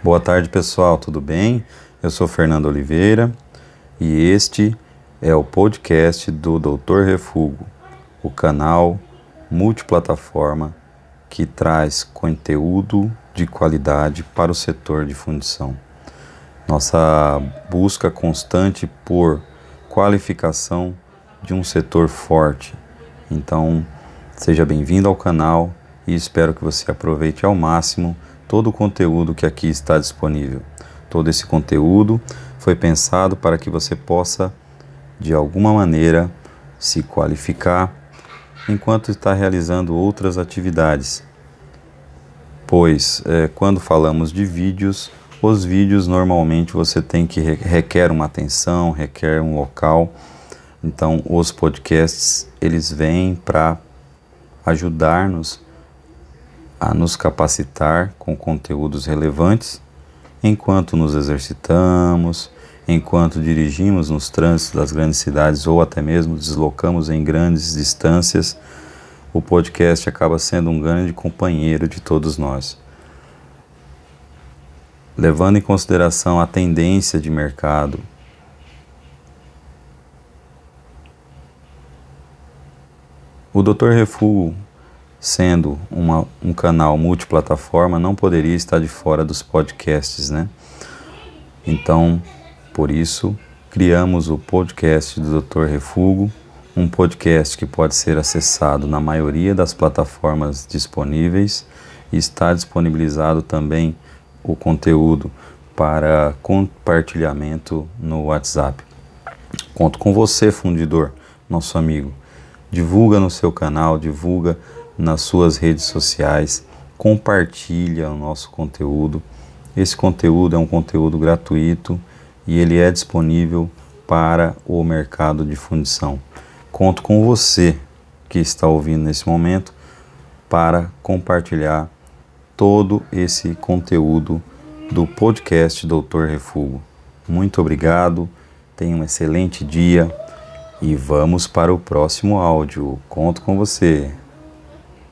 Boa tarde, pessoal, tudo bem? Eu sou Fernando Oliveira e este é o podcast do Doutor Refugo, o canal multiplataforma que traz conteúdo de qualidade para o setor de fundição. Nossa busca constante por qualificação de um setor forte. Então, seja bem-vindo ao canal e espero que você aproveite ao máximo todo o conteúdo que aqui está disponível. Todo esse conteúdo foi pensado para que você possa, de alguma maneira, se qualificar enquanto está realizando outras atividades. Pois, é, quando falamos de vídeos, os vídeos normalmente você tem que requer uma atenção, requer um local. Então, os podcasts eles vêm para ajudar-nos a nos capacitar com conteúdos relevantes enquanto nos exercitamos, enquanto dirigimos nos trânsitos das grandes cidades ou até mesmo deslocamos em grandes distâncias, o podcast acaba sendo um grande companheiro de todos nós. Levando em consideração a tendência de mercado, o Dr. Refugo sendo uma, um canal multiplataforma, não poderia estar de fora dos podcasts, né? Então, por isso, criamos o podcast do Dr. Refugo, um podcast que pode ser acessado na maioria das plataformas disponíveis e está disponibilizado também o conteúdo para compartilhamento no WhatsApp. Conto com você, fundidor, nosso amigo. Divulga no seu canal, divulga nas suas redes sociais, compartilha o nosso conteúdo. Esse conteúdo é um conteúdo gratuito e ele é disponível para o mercado de fundição. Conto com você que está ouvindo nesse momento para compartilhar todo esse conteúdo do podcast Doutor Refugo. Muito obrigado, tenha um excelente dia e vamos para o próximo áudio. Conto com você.